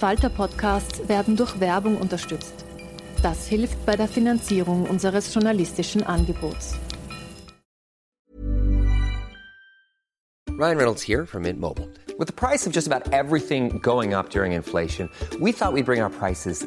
Falter-Podcasts werden durch Werbung unterstützt. Das hilft bei der Finanzierung unseres journalistischen Angebots. Ryan Reynolds here from Mint Mobile. With the price of just about everything going up during inflation, we thought we'd bring our prices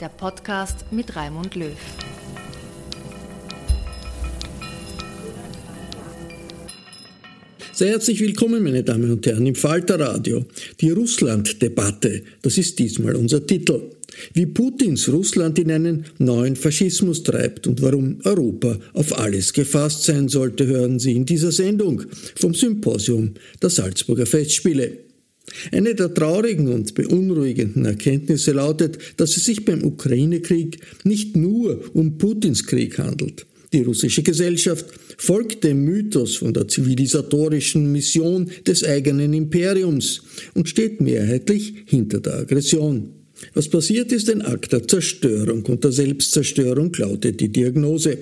der Podcast mit Raimund Löw. Sehr herzlich willkommen, meine Damen und Herren, im Falterradio. Die Russland-Debatte, das ist diesmal unser Titel. Wie Putins Russland in einen neuen Faschismus treibt und warum Europa auf alles gefasst sein sollte, hören Sie in dieser Sendung vom Symposium der Salzburger Festspiele. Eine der traurigen und beunruhigenden Erkenntnisse lautet, dass es sich beim Ukraine-Krieg nicht nur um Putins Krieg handelt. Die russische Gesellschaft folgt dem Mythos von der zivilisatorischen Mission des eigenen Imperiums und steht mehrheitlich hinter der Aggression. Was passiert ist ein Akt der Zerstörung und der Selbstzerstörung, lautet die Diagnose.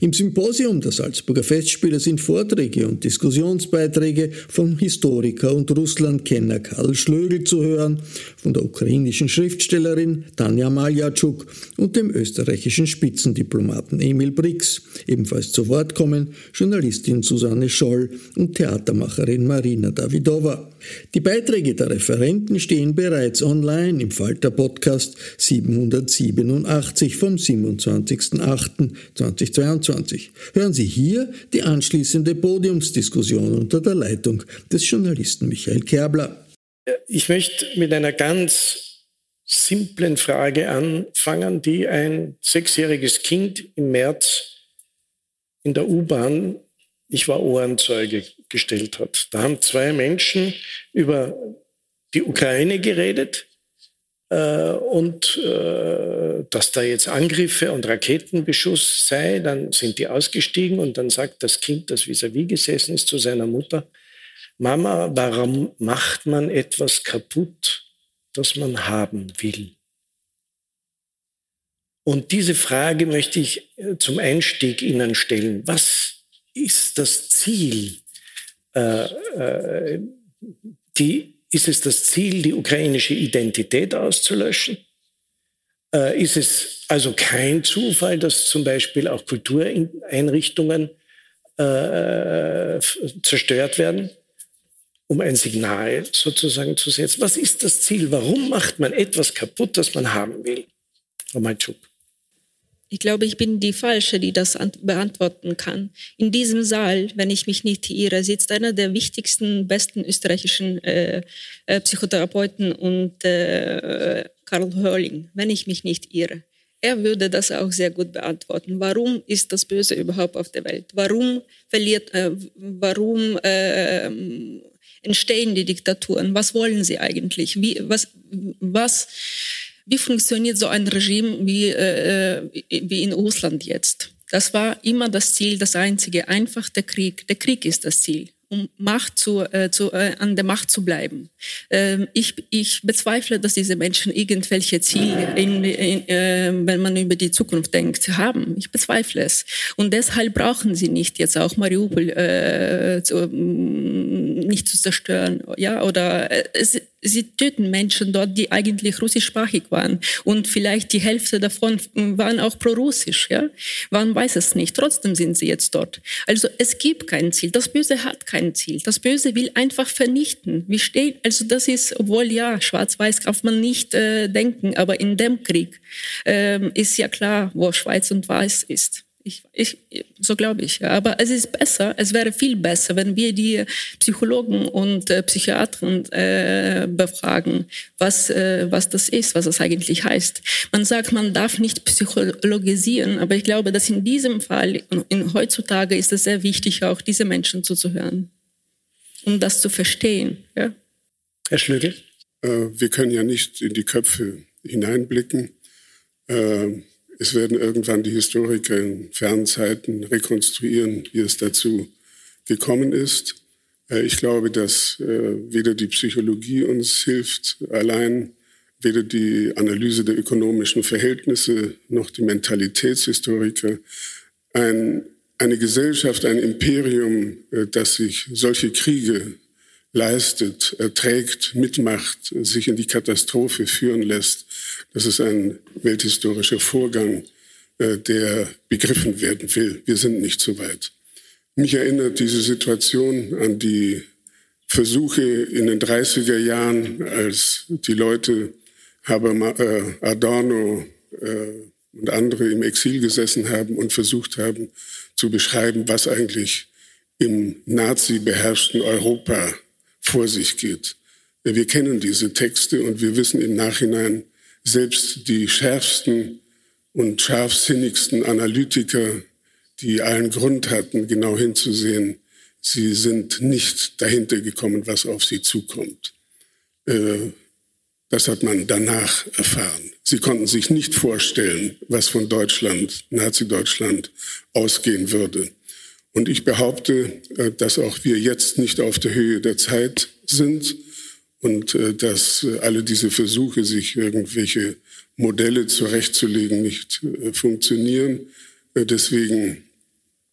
Im Symposium der Salzburger Festspiele sind Vorträge und Diskussionsbeiträge vom Historiker und Russlandkenner Karl Schlögl zu hören, von der ukrainischen Schriftstellerin Tanja Maljatschuk und dem österreichischen Spitzendiplomaten Emil Brix. Ebenfalls zu Wort kommen Journalistin Susanne Scholl und Theatermacherin Marina Davidova. Die Beiträge der Referenten stehen bereits online im Falter Podcast 787 vom 27.08.2022. Hören Sie hier die anschließende Podiumsdiskussion unter der Leitung des Journalisten Michael Kerbler. Ich möchte mit einer ganz simplen Frage anfangen, die ein sechsjähriges Kind im März in der U-Bahn, ich war Ohrenzeuge, gestellt hat. Da haben zwei Menschen über die Ukraine geredet äh, und äh, dass da jetzt Angriffe und Raketenbeschuss sei. Dann sind die ausgestiegen und dann sagt das Kind, das vis-à-vis gesessen ist, zu seiner Mutter, Mama, warum macht man etwas kaputt, das man haben will? Und diese Frage möchte ich äh, zum Einstieg Ihnen stellen. Was ist das Ziel? Äh, äh, die, ist es das Ziel, die ukrainische Identität auszulöschen? Äh, ist es also kein Zufall, dass zum Beispiel auch Kultureinrichtungen äh, zerstört werden, um ein Signal sozusagen zu setzen? Was ist das Ziel? Warum macht man etwas kaputt, das man haben will? Frau Malczuk. Ich glaube, ich bin die Falsche, die das beantworten kann. In diesem Saal, wenn ich mich nicht irre, sitzt einer der wichtigsten, besten österreichischen äh, äh, Psychotherapeuten und äh, Karl Hörling, wenn ich mich nicht irre. Er würde das auch sehr gut beantworten. Warum ist das Böse überhaupt auf der Welt? Warum verliert, äh, warum äh, entstehen die Diktaturen? Was wollen sie eigentlich? Wie, was, was wie funktioniert so ein Regime wie, äh, wie in Russland jetzt? Das war immer das Ziel, das einzige, einfach der Krieg. Der Krieg ist das Ziel um Macht zu, äh, zu, äh, an der Macht zu bleiben. Ähm, ich, ich bezweifle, dass diese Menschen irgendwelche Ziele, in, in, äh, wenn man über die Zukunft denkt, haben. Ich bezweifle es. Und deshalb brauchen sie nicht jetzt auch Mariupol äh, zu, nicht zu zerstören, ja, oder äh, es, sie töten Menschen dort, die eigentlich russischsprachig waren. Und vielleicht die Hälfte davon waren auch pro-russisch. Ja? Man weiß es nicht. Trotzdem sind sie jetzt dort. Also es gibt kein Ziel. Das Böse hat kein Ziel. Das Böse will einfach vernichten. Wie steht, also das ist, obwohl ja, schwarz-weiß darf man nicht äh, denken, aber in dem Krieg äh, ist ja klar, wo Schwarz und Weiß ist. Ich, ich, so glaube ich. Ja. Aber es ist besser, es wäre viel besser, wenn wir die Psychologen und äh, Psychiatren äh, befragen, was, äh, was das ist, was das eigentlich heißt. Man sagt, man darf nicht psychologisieren, aber ich glaube, dass in diesem Fall, in, heutzutage ist es sehr wichtig, auch diese Menschen zuzuhören, um das zu verstehen. Ja. Herr Schlögel? Äh, wir können ja nicht in die Köpfe hineinblicken. Es werden irgendwann die Historiker in fernen Zeiten rekonstruieren, wie es dazu gekommen ist. Äh, ich glaube, dass äh, weder die Psychologie uns hilft allein, weder die Analyse der ökonomischen Verhältnisse noch die Mentalitätshistoriker. Ein, eine Gesellschaft, ein Imperium, äh, das sich solche Kriege leistet, erträgt, mitmacht, sich in die Katastrophe führen lässt, das ist ein welthistorischer Vorgang, äh, der begriffen werden will. Wir sind nicht so weit. Mich erinnert diese Situation an die Versuche in den 30er Jahren, als die Leute äh, Adorno äh, und andere im Exil gesessen haben und versucht haben zu beschreiben, was eigentlich im Nazi-beherrschten Europa vor sich geht. Wir kennen diese Texte und wir wissen im Nachhinein, selbst die schärfsten und scharfsinnigsten Analytiker, die allen Grund hatten, genau hinzusehen, sie sind nicht dahinter gekommen, was auf sie zukommt. Äh, das hat man danach erfahren. Sie konnten sich nicht vorstellen, was von Deutschland, Nazi-Deutschland, ausgehen würde. Und ich behaupte, äh, dass auch wir jetzt nicht auf der Höhe der Zeit sind und äh, dass äh, alle diese Versuche, sich irgendwelche Modelle zurechtzulegen, nicht funktionieren. Deswegen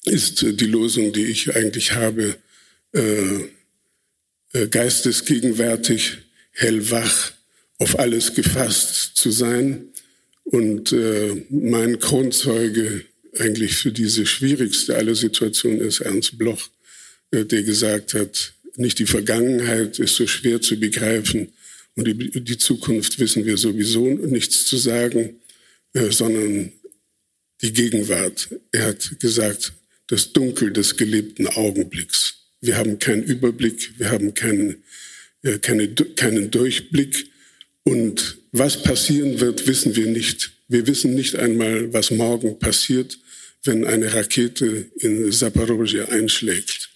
ist die Losung, die ich eigentlich habe, geistesgegenwärtig, hellwach, auf alles gefasst zu sein. Und mein Kronzeuge eigentlich für diese schwierigste aller Situationen ist Ernst Bloch, äh, der gesagt hat, nicht die Vergangenheit ist so schwer zu begreifen und die, Zukunft wissen wir sowieso nichts zu sagen, äh, sondern die Gegenwart. Er hat gesagt, das Dunkel des gelebten Augenblicks. Wir haben keinen Überblick, wir haben keinen, äh, keine, keinen Durchblick und was passieren wird, wissen wir nicht. Wir wissen nicht einmal, was morgen passiert, wenn eine Rakete in Zaporozhye einschlägt.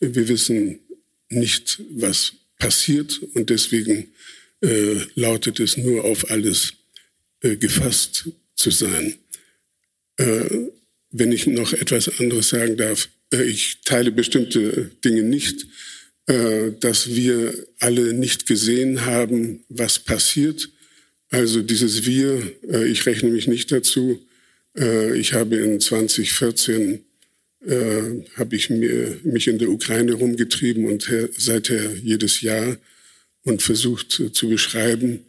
Wir wissen nicht, was passiert und deswegen äh, lautet es nur auf alles äh, gefasst zu sein. Äh, wenn ich noch etwas anderes sagen darf, äh, ich teile bestimmte Dinge nicht, äh, dass wir alle nicht gesehen haben, was passiert. Also dieses Wir, äh, ich rechne mich nicht dazu. Ich habe in 2014 äh, habe ich mir, mich in der Ukraine rumgetrieben und her, seither jedes Jahr und versucht äh, zu beschreiben.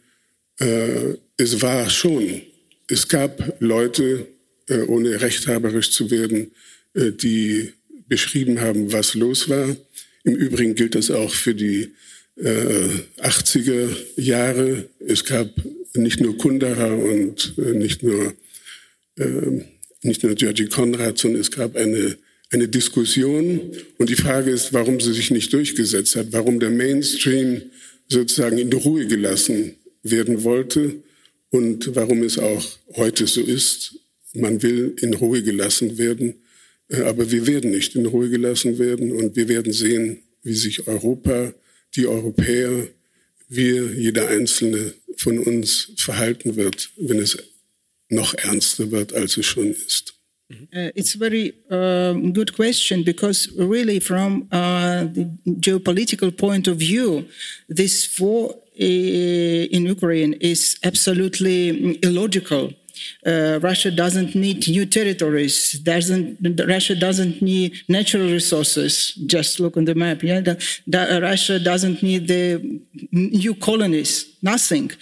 Äh, es war schon, es gab Leute, äh, ohne rechthaberisch zu werden, äh, die beschrieben haben, was los war. Im Übrigen gilt das auch für die 80er äh, Jahre. Es gab nicht nur Kundera und nicht nur nicht nur Georgi Konrad, sondern es gab eine eine Diskussion. Und die Frage ist, warum sie sich nicht durchgesetzt hat, warum der Mainstream sozusagen in Ruhe gelassen werden wollte und warum es auch heute so ist. Man will in Ruhe gelassen werden, äh, aber wir werden nicht in Ruhe gelassen werden und wir werden sehen, wie sich Europa, die Europäer, wir, jeder Einzelne von uns verhalten wird, wenn es noch ernster wird, als es schon ist. Uh, it's a very um, good question because, really, from uh, the geopolitical point of view, this war uh, in Ukraine is absolutely illogical. Uh, Russia doesn't need new territories. Doesn't Russia doesn't need natural resources? Just look on the map. Yeah, the, the, Russia doesn't need the new colonies. Nothing,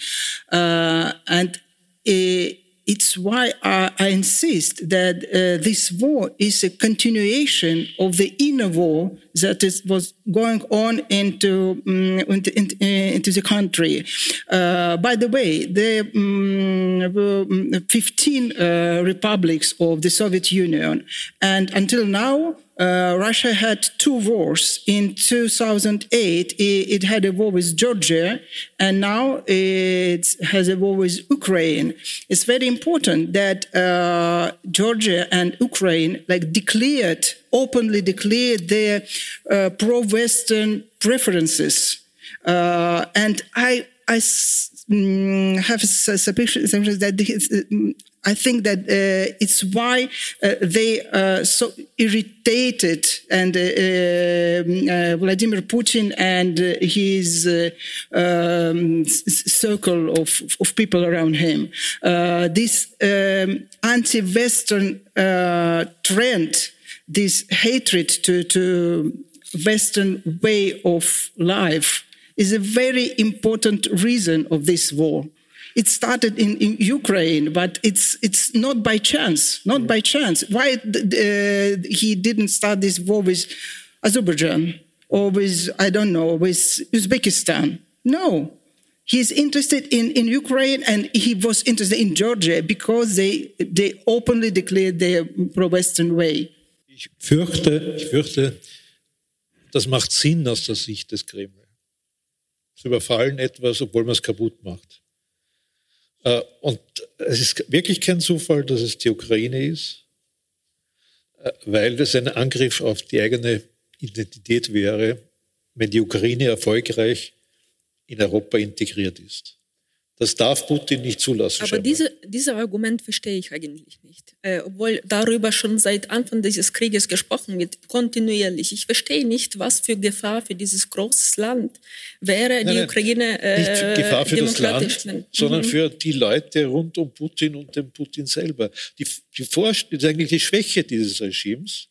uh, and. Uh, it's why I, I insist that uh, this war is a continuation of the inner war that is, was going on into um, into, into, into, the country. Uh, by the way, the um, 15 uh, republics of the Soviet Union, and until now, uh, Russia had two wars. In 2008, it, it, had a war with Georgia, and now it has a war with Ukraine. It's very important that uh, Georgia and Ukraine like declared openly declared their uh, pro-Western preferences, uh, and I I mm, have a that I think that uh, it's why uh, they are so irritated and uh, um, uh Vladimir Putin and uh, his uh, um, circle of, of people around him. this um, anti-Western trend, this hatred to, to Western way of life is a very important reason of this war. It started in, in Ukraine, but it's it's not by chance. Not by chance. Why uh, he didn't start this war with Azerbaijan or with I don't know with Uzbekistan? No, he's interested in, in Ukraine and he was interested in Georgia because they, they openly declared their pro-Western way. Ich fürchte, ich fürchte, das macht Sinn aus der Sicht des Kreml. Sie überfallen etwas, obwohl man es kaputt macht. Äh, und es ist wirklich kein Zufall, dass es die Ukraine ist, äh, weil das ein Angriff auf die eigene Identität wäre, wenn die Ukraine erfolgreich in Europa integriert ist. Das darf Putin nicht zulassen. Aber diese, dieses Argument verstehe ich eigentlich nicht. Äh, obwohl darüber schon seit Anfang dieses Krieges gesprochen wird, kontinuierlich. Ich verstehe nicht, was für Gefahr für dieses große Land wäre nein, die nein, Ukraine äh, Nicht für Gefahr für das Land, mhm. sondern für die Leute rund um Putin und den Putin selber. Die, die, Vorst ist eigentlich die Schwäche dieses Regimes,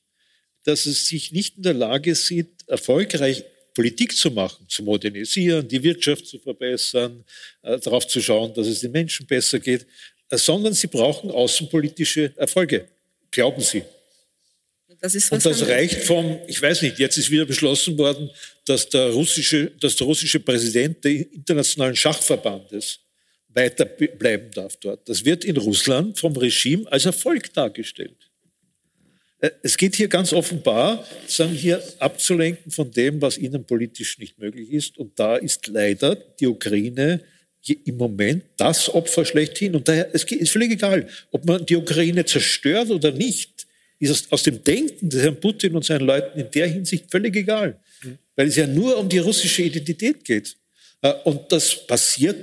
dass es sich nicht in der Lage sieht, erfolgreich Politik zu machen, zu modernisieren, die Wirtschaft zu verbessern, äh, darauf zu schauen, dass es den Menschen besser geht, äh, sondern sie brauchen außenpolitische Erfolge. Glauben Sie? Das Und das reicht vom, ich weiß nicht, jetzt ist wieder beschlossen worden, dass der russische, dass der russische Präsident des Internationalen Schachverbandes weiter bleiben darf dort. Das wird in Russland vom Regime als Erfolg dargestellt. Äh, es geht hier ganz offenbar, sagen hier abzulenken von dem, was innenpolitisch nicht möglich ist. Und da ist leider die Ukraine im Moment das Opfer schlechthin. Und daher es ist völlig egal, ob man die Ukraine zerstört oder nicht, ist aus dem Denken des Herrn Putin und seinen Leuten in der Hinsicht völlig egal. Weil es ja nur um die russische Identität geht. Äh, und das passiert,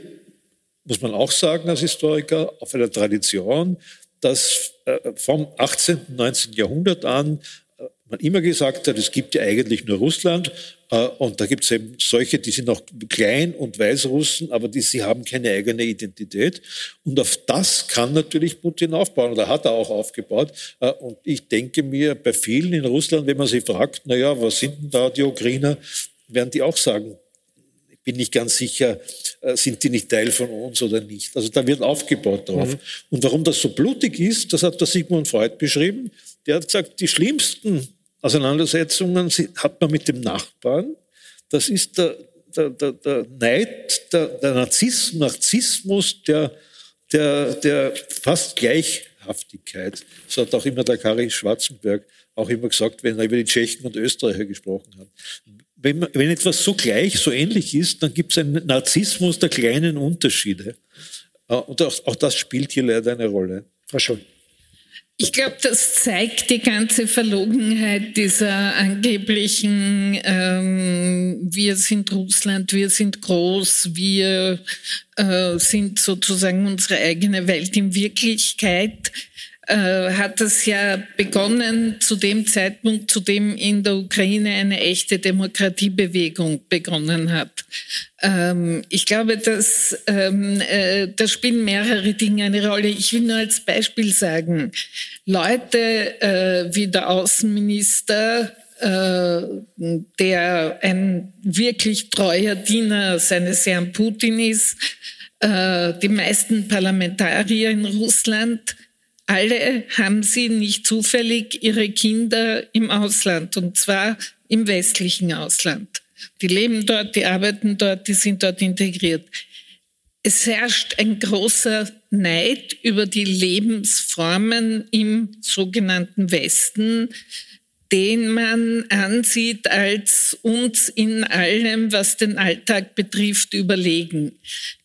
muss man auch sagen als Historiker, auf einer Tradition, dass äh, vom 18., 19. Jahrhundert an äh, man immer gesagt hat, es gibt ja eigentlich nur Russland äh, und da gibt es eben solche, die sind noch klein und Weißrussen, aber die, sie haben keine eigene Identität. Und auf das kann natürlich Putin aufbauen oder hat er auch aufgebaut. Und ich denke mir, bei vielen in Russland, wenn man sie fragt, na ja, was sind denn da die Ukrainer, werden die auch sagen, bin nicht ganz sicher, äh, sind die nicht Teil von uns oder nicht. Also da wird aufgebaut drauf. Mhm. Und warum das so blutig ist, das hat der Sigmund Freud beschrieben. Der hat gesagt, die schlimmsten Auseinandersetzungen hat man mit dem Nachbarn. Das ist der, der, der, der Neid, der, der Narzissmus, Narzissmus der, der, der fast Gleichhaftigkeit. Das hat auch immer der Kari Schwarzenberg auch immer gesagt, wenn er über die Tschechen und Österreicher gesprochen hat wenn, wenn etwas so gleich, so ähnlich ist, dann gibt es einen Narzissmus der kleinen Unterschiede. Äh, und auch, auch das spielt hier leider eine Rolle. Frau Scholl. Ich glaube, das zeigt die ganze Verlogenheit dieser angeblichen, ähm, wir sind Russland, wir sind groß, wir äh, sind sozusagen unsere eigene Welt. In Wirklichkeit äh, hat es ja begonnen zu dem Zeitpunkt, zu dem in der Ukraine eine echte Demokratiebewegung begonnen hat. Ähm, ich glaube, dass ähm, äh, da spielen mehrere Dinge eine Rolle. Ich will nur als Beispiel sagen, Leute äh, wie der Außenminister, äh, der ein wirklich treuer Diener seines Herrn Putin ist, äh, die meisten Parlamentarier in Russland, alle haben sie nicht zufällig ihre Kinder im Ausland und zwar im westlichen Ausland. Die leben dort, die arbeiten dort, die sind dort integriert. Es herrscht ein großer Neid über die Lebensformen im sogenannten Westen, den man ansieht als uns in allem, was den Alltag betrifft, überlegen.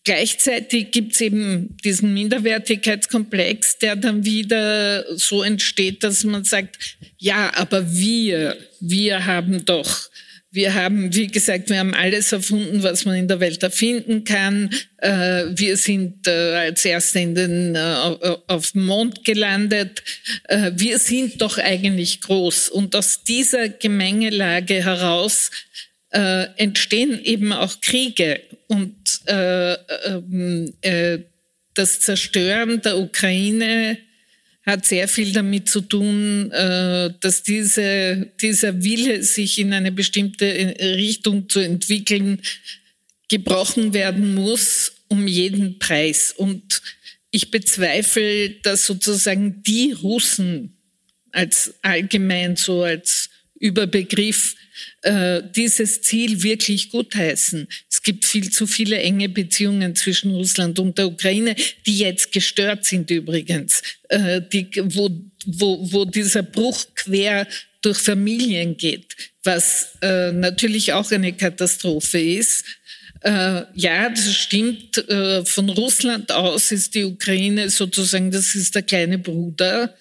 Gleichzeitig gibt es eben diesen Minderwertigkeitskomplex, der dann wieder so entsteht, dass man sagt, ja, aber wir, wir haben doch wir haben, wie gesagt, wir haben alles erfunden, was man in der Welt erfinden kann. Äh, wir sind äh, als Erste in den, äh, auf dem Mond gelandet. Wir sind doch eigentlich groß. Und aus dieser Gemengelage heraus entstehen eben auch Kriege. Und ähm, das Zerstören der Ukraine hat sehr viel damit zu tun, äh, dass diese, dieser Wille, sich in eine bestimmte Richtung zu entwickeln, gebrochen werden muss um jeden Preis. Und ich bezweifle, dass sozusagen die Russen als allgemein so als Überbegriff äh, dieses Ziel wirklich gutheißen. Es gibt viel zu viele enge Beziehungen zwischen Russland und der Ukraine, die jetzt gestört sind übrigens, äh, die, wo, wo, wo dieser Bruch quer durch Familien geht, was äh, natürlich auch eine Katastrophe ist. Äh, ja, das stimmt. Von Russland aus ist die Ukraine sozusagen, das ist der kleine Bruder.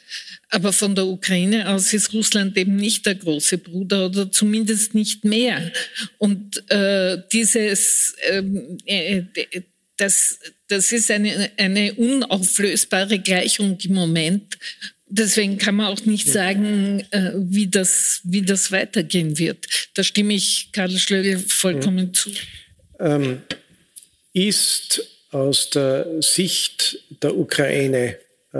Aber von der Ukraine aus ist Russland eben nicht der große Bruder oder zumindest nicht mehr. Und äh, dieses, ähm, äh, das, das ist eine, eine unauflösbare Gleichung im Moment. Deswegen kann man auch nicht sagen, äh, wie, das, wie das weitergehen wird. Da stimme ich Karl Schlögel vollkommen mhm. zu. Ähm, ist aus der Sicht der Ukraine äh,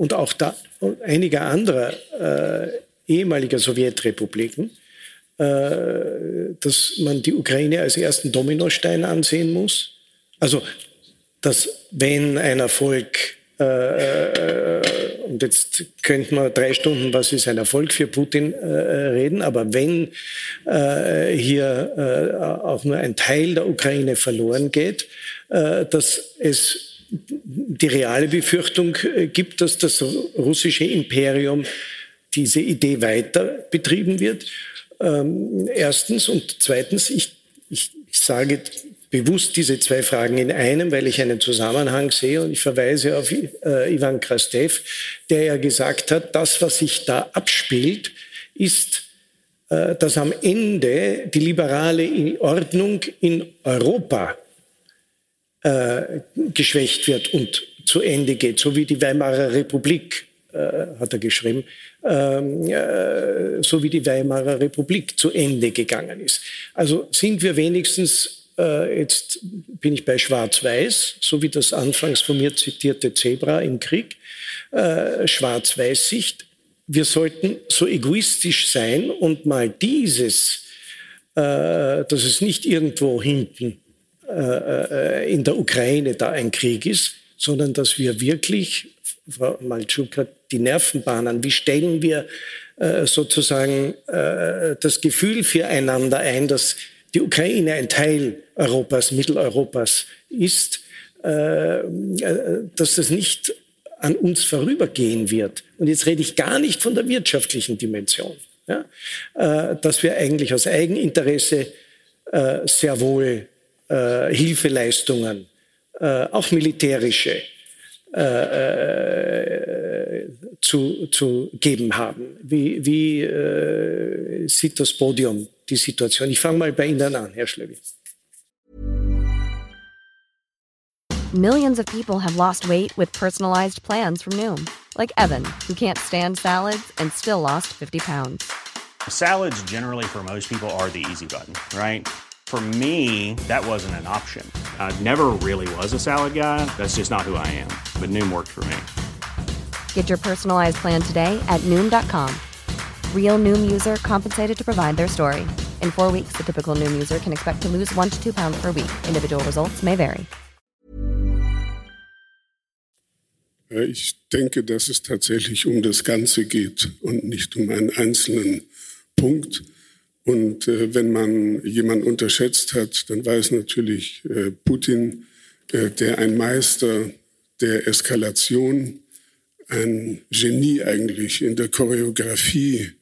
und auch da, einiger anderer äh, ehemaliger Sowjetrepubliken, äh, dass man die Ukraine als ersten Dominostein ansehen muss. Also, dass wenn ein Erfolg, äh, äh und jetzt könnte man drei Stunden, was ist ein Erfolg für Putin, äh, reden, aber wenn äh, hier auch nur ein Teil der Ukraine verloren geht, dass es die reale Befürchtung äh, gibt, dass das russische Imperium diese Idee weiter betrieben wird. Ähm, erstens und zweitens, ich, ich, ich sage bewusst diese zwei Fragen in einem, weil ich einen Zusammenhang sehe und ich verweise auf äh, Ivan Krastev, der ja gesagt hat, das, was sich da abspielt, ist, äh, dass am Ende die liberale Ordnung in Europa äh, geschwächt wird und zu Ende geht, so wie die Weimarer Republik, äh, hat er geschrieben, ähm, äh, so wie die Weimarer Republik zu Ende gegangen ist. Also sind wir wenigstens, äh, jetzt bin ich bei Schwarz-Weiß, so wie das anfangs von mir zitierte Zebra im Krieg, äh, Schwarz-Weiß-Sicht. Wir sollten so egoistisch sein und mal dieses, äh, dass es nicht irgendwo hinten in der Ukraine da ein Krieg ist, sondern dass wir wirklich, Frau Malczuk hat die Nervenbahnen, wie stellen wir äh, sozusagen das Gefühl füreinander ein, dass die Ukraine ein Teil Europas, Mitteleuropas ist, dass das nicht an uns vorübergehen wird. Und jetzt rede ich gar nicht von der wirtschaftlichen Dimension, ja? dass wir eigentlich aus Eigeninteresse sehr wohl äh, Hilfeleistungen, äh, auch militärische, äh, äh, zu, zu geben haben. Wie, wie äh, sieht das Podium die Situation? Ich fange mal bei Ihnen an, Herr Schlögl. Millions of people have lost weight with personalized plans from Noom. Like Evan, who can't stand salads and still lost 50 pounds. Salads, generally, for most people, are the easy button, right? For me, that wasn't an option. I never really was a salad guy. That's just not who I am. But Noom worked for me. Get your personalized plan today at Noom.com. Real Noom user compensated to provide their story. In four weeks, the typical Noom user can expect to lose one to two pounds per week. Individual results may vary. Ich denke, dass es tatsächlich um das Ganze geht und nicht um einen einzelnen Punkt. Und äh, wenn man jemanden unterschätzt hat, dann war es natürlich äh, Putin, äh, der ein Meister der Eskalation, ein Genie eigentlich in der Choreografie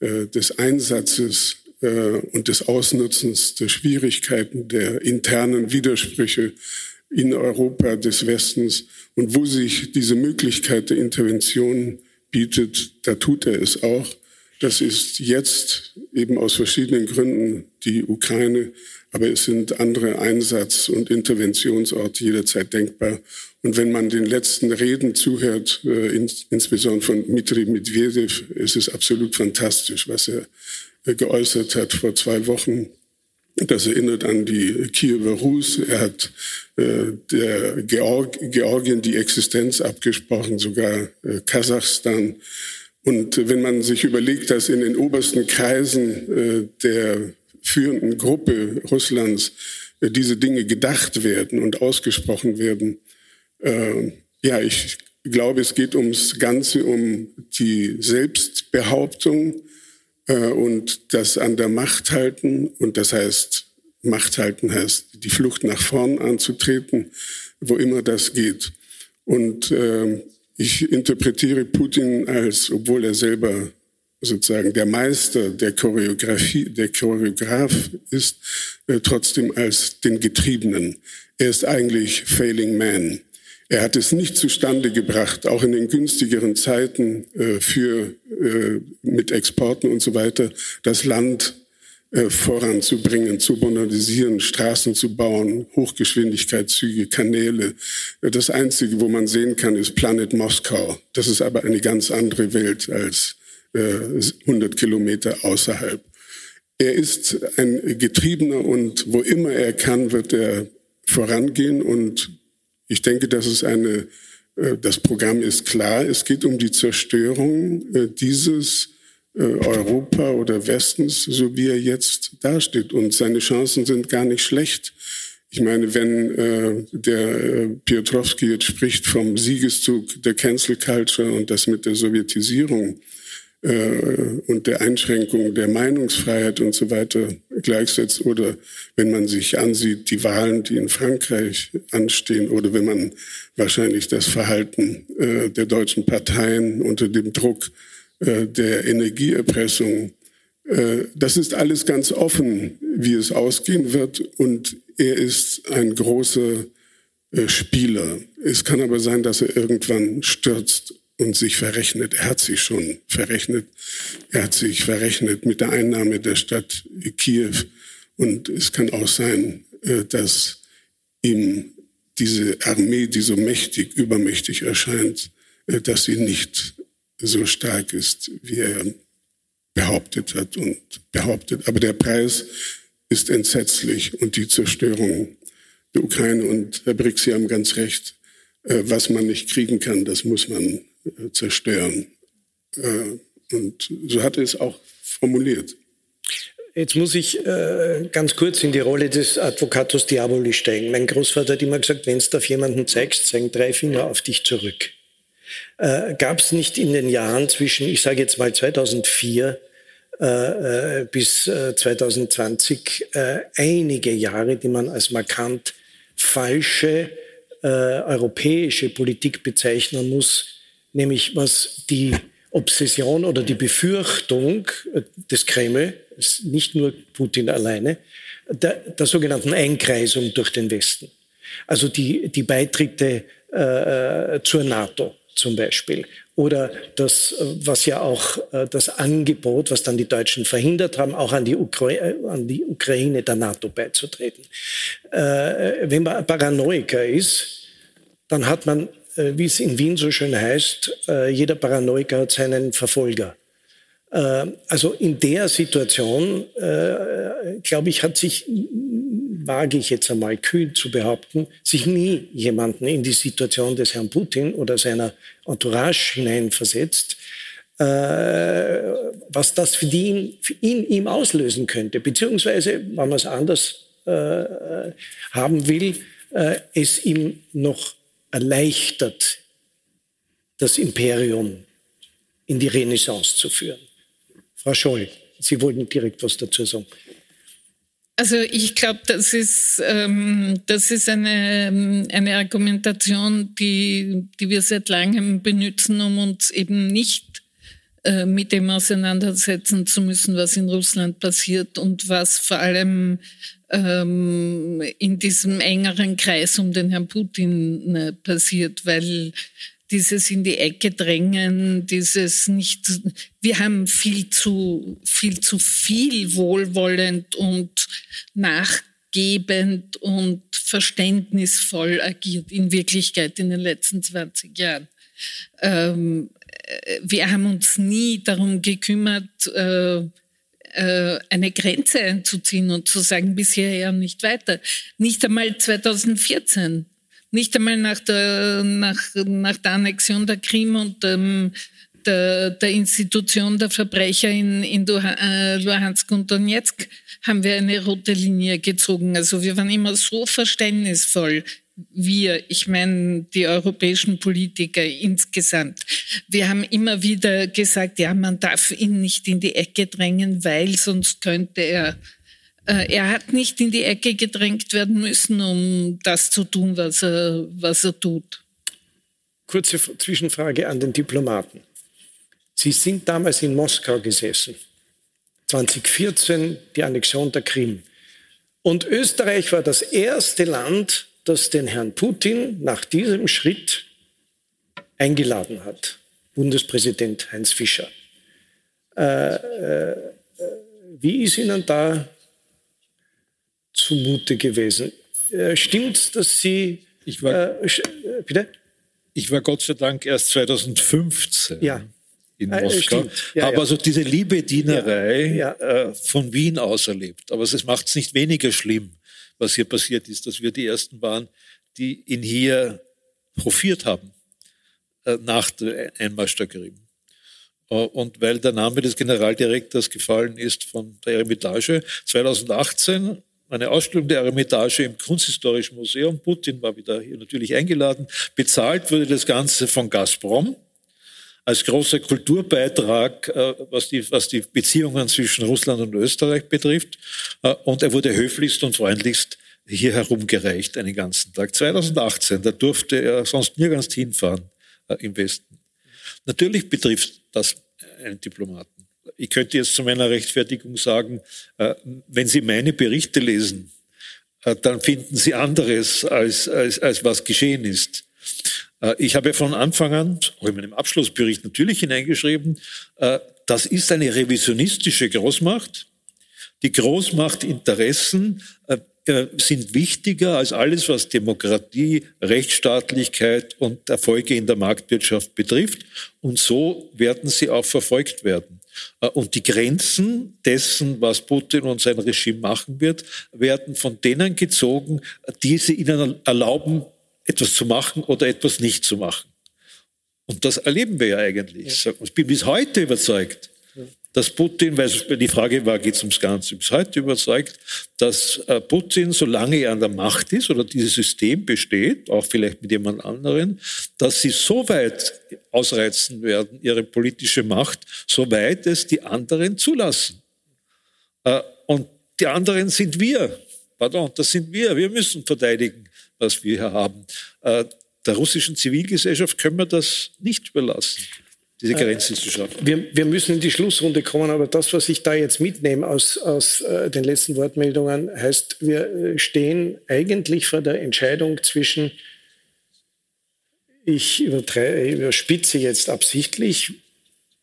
äh, des Einsatzes äh, und des Ausnutzens der Schwierigkeiten, der internen Widersprüche in Europa des Westens und wo sich diese Möglichkeit der Intervention bietet, da tut er es auch. Das ist jetzt eben aus verschiedenen Gründen die Ukraine, aber es sind andere Einsatz- und Interventionsorte jederzeit denkbar. Und wenn man den letzten Reden zuhört, äh, ins, insbesondere von Dmitri Medvedev, ist es absolut fantastisch, was er äh, geäußert hat vor zwei Wochen. Das erinnert an die Kiewer Rus. Er hat äh, der Georg, Georgien die Existenz abgesprochen, sogar äh, Kasachstan. Und wenn man sich überlegt, dass in den obersten Kreisen äh, der führenden Gruppe Russlands äh, diese Dinge gedacht werden und ausgesprochen werden, äh, ja, ich glaube, es geht ums Ganze, um die Selbstbehauptung und das an der Macht halten. Und das heißt, Macht halten heißt, die Flucht nach vorn anzutreten, wo immer das geht. Und ich interpretiere Putin als, obwohl er selber sozusagen der Meister der Choreografie, der Choreograf ist, äh, trotzdem als den Getriebenen. Er ist eigentlich Failing Man. Er hat es nicht zustande gebracht, auch in den günstigeren Zeiten äh, für äh, mit Exporten und so weiter, das Land voranzubringen, zu modernisieren, Straßen zu bauen, Hochgeschwindigkeitszüge, Kanäle. Äh, das Einzige, wo man sehen kann, ist Planet Moskau. Das ist aber eine ganz andere Welt als äh, 100 Kilometer außerhalb. Er ist ein Getriebener und wo immer er kann, wird er vorangehen. Und ich denke, dass es eine, äh, das Programm ist klar. Es geht um die Zerstörung äh, dieses äh, Europa oder Westens, so wie er jetzt dasteht. Und seine Chancen sind gar nicht schlecht. Ich meine, wenn äh, der äh, Piotrowski jetzt spricht vom Siegeszug der Cancel Culture und das mit der Sowjetisierung äh, und der Einschränkung der Meinungsfreiheit und so weiter gleichsetzt, oder wenn man sich ansieht, die Wahlen, die in Frankreich anstehen, oder wenn man wahrscheinlich das Verhalten äh, der deutschen Parteien unter dem Druck äh, der Energieerpressung. Äh, das ist alles ganz offen, wie es ausgehen wird. Und er ist ein großer äh, Spieler. Es kann aber sein, dass er irgendwann stürzt und sich verrechnet. Er hat sich schon verrechnet. Er hat sich verrechnet mit der Einnahme der Stadt Kiew. Und es kann auch sein, dass ihm diese Armee, die so mächtig, übermächtig erscheint, dass sie nicht so stark ist, wie er behauptet hat und behauptet. Aber der Preis ist entsetzlich und die Zerstörung der Ukraine. Und Herr Brix, Sie haben ganz recht, äh, was man nicht kriegen kann, das muss man äh, zerstören. Äh, und so hat er es auch formuliert. Jetzt muss ich äh, ganz kurz in die Rolle des Advocatus Diaboli steigen. Mein Großvater hat immer gesagt, wenn du auf jemanden zeigst, zeigen drei Finger auf dich zurück äh, gab es nicht in den Jahren zwischen, ich sage jetzt mal 2004 äh, äh, bis äh, 2020 äh, einige Jahre, die man als markant falsche europäische Politik bezeichnen muss, nämlich was die Obsession oder die Befürchtung des Kreml, nicht nur Putin alleine, der, der sogenannten Einkreisung durch den Westen. Also die, die Beitritte zur NATO zum Beispiel. Oder das, was ja auch äh, das Angebot, was dann die Deutschen verhindert haben, auch an die, Ukra äh, an die Ukraine der NATO beizutreten. Äh, wenn man Paranoiker ist, dann hat man wie es in Wien so schön heißt, jeder Paranoiker hat seinen Verfolger. Äh, also in der Situation, äh, glaube ich, hat sich, wage ich jetzt einmal kühn zu behaupten, sich nie jemanden in die Situation des Herrn Putin oder seiner Entourage hineinversetzt, äh, was das für, die, für ihn ihm auslösen könnte. Beziehungsweise, wenn man es anders äh, haben will, äh, es ihm noch erleichtert, das Imperium in die Renaissance zu führen. Frau Scholl, Sie wollten direkt was dazu sagen. Also ich glaube, das ist, ähm, das ist eine, eine Argumentation, die, die wir seit langem benutzen, um uns eben nicht äh, mit dem auseinandersetzen zu müssen, was in Russland passiert und was vor allem ähm, in diesem engeren Kreis um den Herrn Putin äh, passiert, weil dieses in die Ecke drängen, dieses nicht, wir haben viel zu, viel zu viel wohlwollend und nachgebend und verständnisvoll agiert in Wirklichkeit in den letzten 20 Jahren. Ähm, äh, wir haben uns nie darum gekümmert, äh, äh, eine Grenze einzuziehen und zu sagen, bis hierher und nicht weiter. Nicht einmal 2014, nicht einmal nach der, nach, nach der Annexion der Krim und ähm, der, der Institution der Verbrecher in, in äh, Luhansk und Donetsk haben wir eine rote Linie gezogen. Also wir waren immer so verständnisvoll wir, ich meine die europäischen Politiker insgesamt, wir haben immer wieder gesagt, ja, man darf ihn nicht in die Ecke drängen, weil sonst könnte er, er hat nicht in die Ecke gedrängt werden müssen, um das zu tun, was er, was er tut. Kurze Zwischenfrage an den Diplomaten. Sie sind damals in Moskau gesessen. 2014 die Annexion der Krim. Und Österreich war das erste Land, das den Herrn Putin nach diesem Schritt eingeladen hat, Bundespräsident Heinz Fischer. Äh, äh, wie ist Ihnen da zumute gewesen? Äh, Stimmt, dass Sie... Ich war, äh, äh, bitte? Ich war Gott sei Dank erst 2015 ja. in äh, Moskau, ja, habe ja. also diese Liebedienerei von Wien aus erlebt. Aber es macht es nicht weniger schlimm, was hier passiert ist, dass wir die Ersten waren, die ihn hier profiert haben äh, nach der Einmarsch der Krim. Äh, und weil der Name des Generaldirektors gefallen ist von der Eremitage, 2018 eine Ausstellung der Eremitage im Kunsthistorischen Museum. Putin war wieder hier natürlich eingeladen. Bezahlt wurde das Ganze von Gazprom als großer Kulturbeitrag, äh, was die, was die Beziehungen zwischen Russland und Österreich betrifft. Äh, und er wurde höflichst und freundlichst hier herumgereicht einen ganzen Tag. 2018, da durfte er sonst nirgends hinfahren äh, im Westen. Natürlich betrifft das einen Diplomaten. Ich könnte jetzt zu meiner Rechtfertigung sagen, wenn Sie meine Berichte lesen, dann finden Sie anderes, als, als, als was geschehen ist. Äh, ich habe von Anfang an, auch in meinem Abschlussbericht natürlich hineingeschrieben, äh, das ist eine revisionistische Großmacht. Die Großmachtinteressen äh, sind wichtiger als alles, was Demokratie, Rechtsstaatlichkeit und Erfolge in der Marktwirtschaft betrifft. Und so werden sie auch verfolgt werden. Und die Grenzen dessen, was Putin und sein Regime machen wird, werden von denen gezogen, die sie ihnen erlauben, etwas zu machen oder etwas nicht zu machen. Und das erleben wir ja eigentlich. Ich bin bis heute überzeugt, dass Putin, weil die Frage war, geht es ums Ganze, bis heute überzeugt, dass äh, Putin, solange er an der Macht ist oder dieses System besteht, auch vielleicht mit jemand anderen, dass sie so weit ausreizen werden, ihre politische Macht, soweit es die anderen zulassen. Äh, und die anderen sind wir. Pardon, das sind wir. Wir müssen verteidigen was wir hier haben. Äh, der russischen Zivilgesellschaft können wir das nicht überlassen diese äh, Grenzen zu schaffen. Wir, wir, müssen in die Schlussrunde kommen, aber das, was ich da jetzt mitnehme aus, aus äh, den letzten Wortmeldungen, heißt, wir äh, stehen eigentlich vor der Entscheidung zwischen, ich überspitze jetzt absichtlich,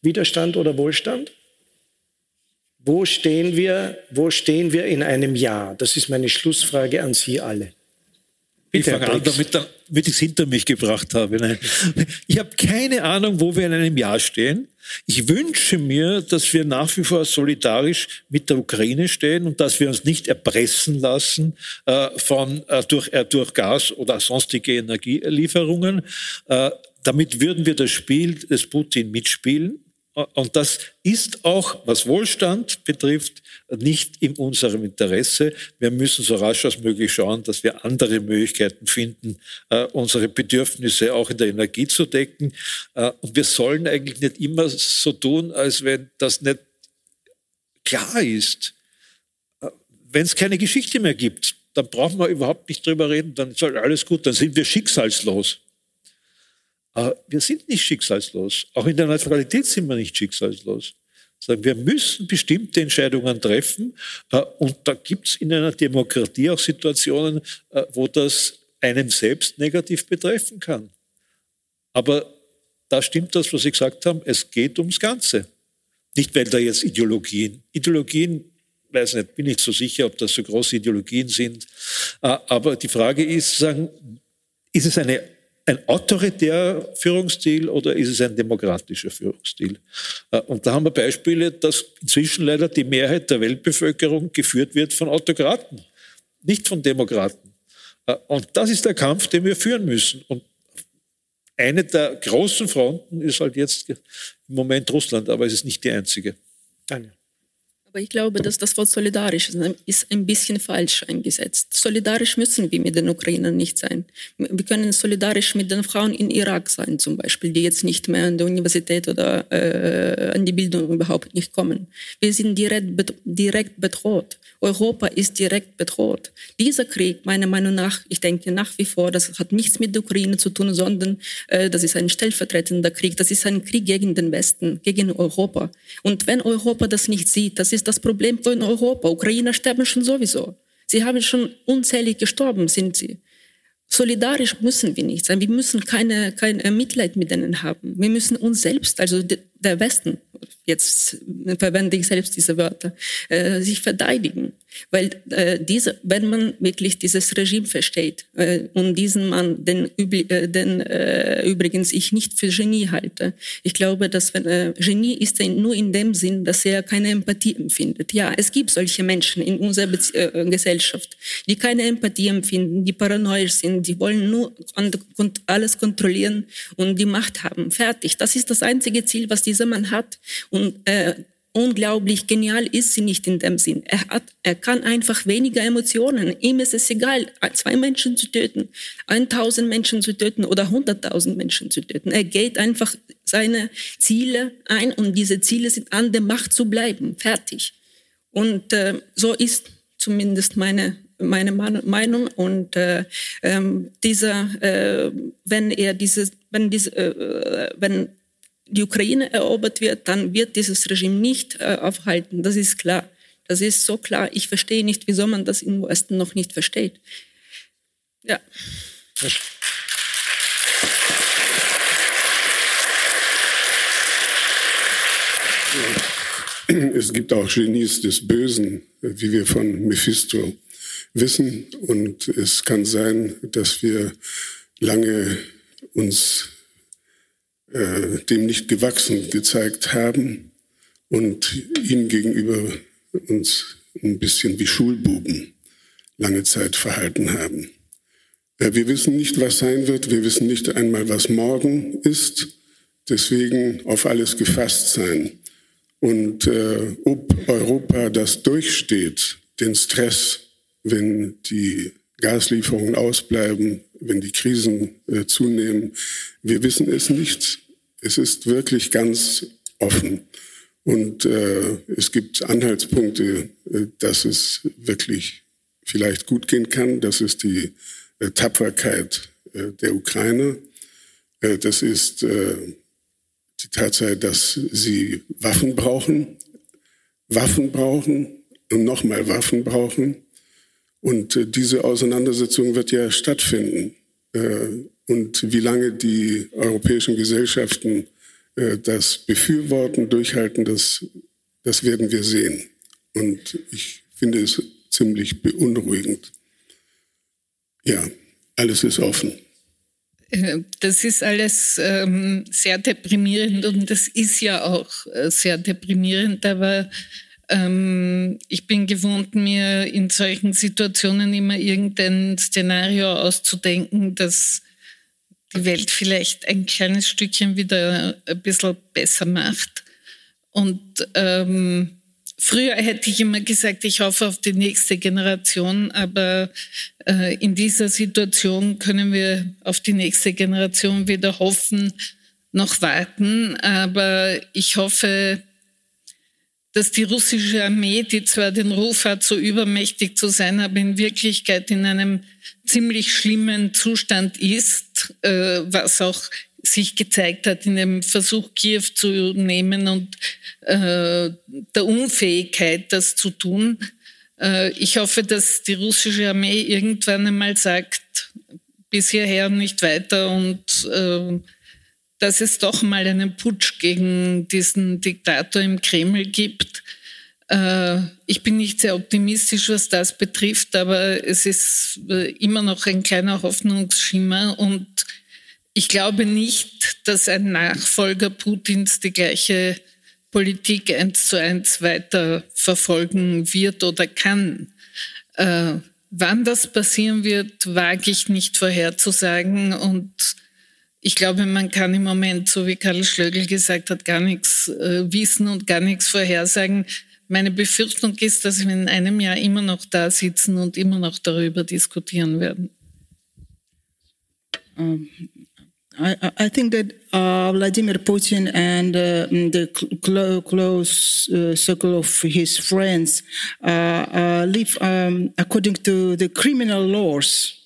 Widerstand oder Wohlstand. Wo stehen wir, wo stehen wir in einem Jahr? Das ist meine Schlussfrage an Sie alle. Ich fange an, damit, damit ich es hinter mich gebracht habe. Nein. Ich habe keine Ahnung, wo wir in einem Jahr stehen. Ich wünsche mir, dass wir nach wie vor solidarisch mit der Ukraine stehen und dass wir uns nicht erpressen lassen äh, von, äh, durch, äh, durch Gas oder sonstige Energielieferungen. Äh, damit würden wir das Spiel des Putin mitspielen. Und das ist auch, was Wohlstand betrifft, nicht in unserem Interesse. Wir müssen so rasch als möglich schauen, dass wir andere Möglichkeiten finden, äh, unsere Bedürfnisse auch in der Energie zu decken. Äh, und wir sollen eigentlich nicht immer so tun, als wenn das nicht klar ist. Äh, wenn es keine Geschichte mehr gibt, dann brauchen wir überhaupt nicht drüber reden, dann ist alles gut, dann sind wir schicksalslos. Aber wir sind nicht schicksalslos. Auch in der Neutralität sind wir nicht schicksalslos. Wir müssen bestimmte Entscheidungen treffen. Äh, und da gibt es in einer Demokratie auch Situationen, äh, wo das einem selbst negativ betreffen kann. Aber da stimmt das, was Sie gesagt haben, es geht ums Ganze. Nicht, weil da jetzt Ideologien, Ideologien, weiß nicht, bin nicht so sicher, ob das so große Ideologien sind. Äh, aber die Frage ist, sagen, ist es eine ein autoritärer Führungsstil oder ist es ein demokratischer Führungsstil? Äh, und da haben wir Beispiele, dass inzwischen leider die Mehrheit der Weltbevölkerung geführt wird von Autokraten, nicht von Demokraten. Äh, und das ist der Kampf, den wir führen müssen. Und eine der großen Fronten ist halt jetzt im Moment Russland, aber es ist nicht die einzige. Daniel. Aber ich glaube, dass das Wort solidarisch ist ein bisschen falsch eingesetzt. Solidarisch müssen wir mit den Ukrainern nicht sein. Wir können solidarisch mit den Frauen in Irak sein, zum Beispiel, die jetzt nicht mehr an die Universität oder äh, an die Bildung überhaupt nicht kommen. Wir sind direkt, direkt bedroht. Europa ist direkt bedroht. Dieser Krieg, meiner Meinung nach, ich denke nach wie vor, das hat nichts mit der Ukraine zu tun, sondern äh, das ist ein stellvertretender Krieg. Das ist ein Krieg gegen den Westen, gegen Europa. Und wenn Europa das nicht sieht, das ist das Problem von Europa. Ukrainer sterben schon sowieso. Sie haben schon unzählig gestorben, sind sie. Solidarisch müssen wir nicht sein. Wir müssen keine, kein Mitleid mit denen haben. Wir müssen uns selbst, also der Westen, jetzt verwende ich selbst diese Wörter, äh, sich verteidigen. Weil äh, diese, wenn man wirklich dieses Regime versteht äh, und diesen Mann, den, äh, den äh, übrigens ich nicht für Genie halte, ich glaube, dass wenn, äh, Genie ist nur in dem Sinn, dass er keine Empathie empfindet. Ja, es gibt solche Menschen in unserer Bezie äh, Gesellschaft, die keine Empathie empfinden, die paranoisch sind, die wollen nur alles kontrollieren und die Macht haben. Fertig. Das ist das einzige Ziel, was dieser Mann hat. Und äh, unglaublich genial ist sie nicht in dem Sinn. Er, hat, er kann einfach weniger Emotionen. Ihm ist es egal, zwei Menschen zu töten, 1000 Menschen zu töten oder 100.000 Menschen zu töten. Er geht einfach seine Ziele ein und diese Ziele sind an der Macht zu bleiben. Fertig. Und äh, so ist zumindest meine meine Meinung und äh, ähm, dieser äh, wenn er dieses wenn diese äh, wenn die Ukraine erobert wird, dann wird dieses Regime nicht äh, aufhalten. Das ist klar. Das ist so klar. Ich verstehe nicht, wieso man das im Westen noch nicht versteht. Ja. Es gibt auch Genies des Bösen, wie wir von Mephisto wissen. Und es kann sein, dass wir lange uns äh, dem nicht gewachsen gezeigt haben und ihm gegenüber uns ein bisschen wie Schulbuben lange Zeit verhalten haben. Äh, wir wissen nicht, was sein wird. Wir wissen nicht einmal, was morgen ist. Deswegen auf alles gefasst sein. Und äh, ob Europa das durchsteht, den Stress, wenn die Gaslieferungen ausbleiben, wenn die Krisen äh, zunehmen. Wir wissen es nicht. Es ist wirklich ganz offen. Und äh, es gibt Anhaltspunkte, äh, dass es wirklich vielleicht gut gehen kann. Das ist die äh, Tapferkeit äh, der Ukraine. Äh, das ist äh, die Tatsache, dass sie Waffen brauchen, Waffen brauchen und nochmal Waffen brauchen. Und äh, diese Auseinandersetzung wird ja stattfinden. Äh, und wie lange die europäischen Gesellschaften äh, das befürworten, durchhalten, das, das werden wir sehen. Und ich finde es ziemlich beunruhigend. Ja, alles ist offen. Das ist alles ähm, sehr deprimierend und das ist ja auch sehr deprimierend, aber ähm, ich bin gewohnt, mir in solchen Situationen immer irgendein Szenario auszudenken, das die Welt vielleicht ein kleines Stückchen wieder ein bisschen besser macht. Und ähm, früher hätte ich immer gesagt, ich hoffe auf die nächste Generation, aber äh, in dieser Situation können wir auf die nächste Generation weder hoffen noch warten. Aber ich hoffe, dass die russische Armee, die zwar den Ruf hat, so übermächtig zu sein, aber in Wirklichkeit in einem ziemlich schlimmen Zustand ist, äh, was auch sich gezeigt hat in dem Versuch, Kiew zu nehmen und äh, der Unfähigkeit, das zu tun. Äh, ich hoffe, dass die russische Armee irgendwann einmal sagt, bis hierher nicht weiter und äh, dass es doch mal einen Putsch gegen diesen Diktator im Kreml gibt. Äh, ich bin nicht sehr optimistisch, was das betrifft, aber es ist äh, immer noch ein kleiner Hoffnungsschimmer und ich glaube nicht, dass ein Nachfolger Putins die gleiche Politik eins zu eins weiter verfolgen wird oder kann. Äh, wann das passieren wird, wage ich nicht vorherzusagen. Und ich glaube, man kann im Moment, so wie Karl Schlögl gesagt hat, gar nichts äh, wissen und gar nichts vorhersagen. Meine Befürchtung ist, dass wir in einem Jahr immer noch da sitzen und immer noch darüber diskutieren werden. Um, I, I, think that uh, Vladimir Putin and uh, the cl- close uh, circle of his friends uh, uh, live um, according to the criminal laws.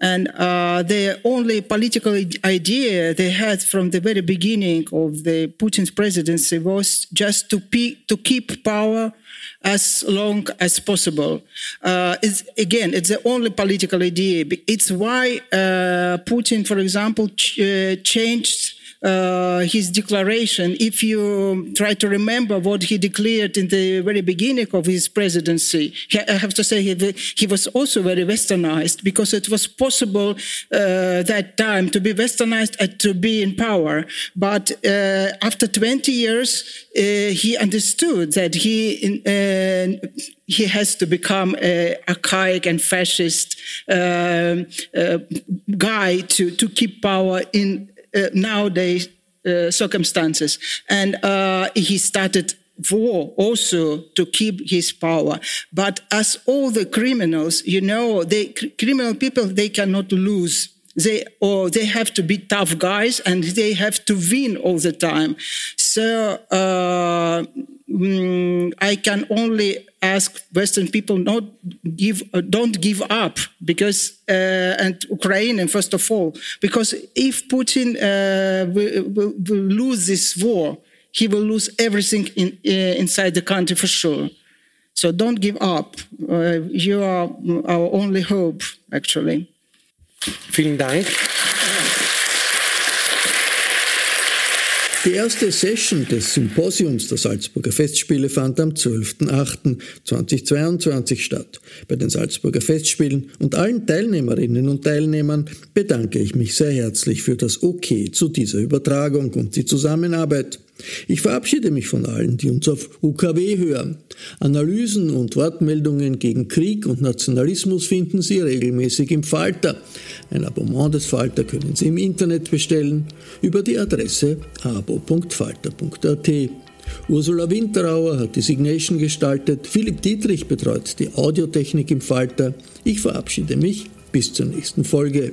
And uh, the only political idea they had from the very beginning of the Putin's presidency was just to, to keep power as long as possible. Uh, it's, again, it's the only political idea. It's why uh, Putin, for example, ch- uh, changed uh, his declaration, if you try to remember what he declared in the very beginning of his presidency, I have to say he, he was also very westernized because it was possible uh, that time to be westernized and to be in power. But uh, after 20 years, uh, he understood that he uh, he has to become a archaic and fascist uh, uh, guy to, to keep power in nowadays uh, circumstances. And uh, he started war also to keep his power. But as all the criminals, you know, they criminal people they cannot lose. They or they have to be tough guys and they have to win all the time. So uh, I can only ask Western people not give, uh, don't give up because, uh, and Ukraine, and first of all, because if Putin uh, will, will, will, lose this war, he will lose everything in, uh, inside the country for sure. So don't give up. Uh, you are our only hope, actually. Vielen Dank. Die erste Session des Symposiums der Salzburger Festspiele fand am 12.08.2022 statt. Bei den Salzburger Festspielen und allen Teilnehmerinnen und Teilnehmern bedanke ich mich sehr herzlich für das Okay zu dieser Übertragung und die Zusammenarbeit. Ich verabschiede mich von allen, die uns auf UKW hören. Analysen und Wortmeldungen gegen Krieg und Nationalismus finden Sie regelmäßig im Falter. Ein Abonnement des Falter können Sie im Internet bestellen über die Adresse abo.falter.at. Ursula Winterauer hat die Signation gestaltet, Philipp Dietrich betreut die Audiotechnik im Falter. Ich verabschiede mich bis zur nächsten Folge.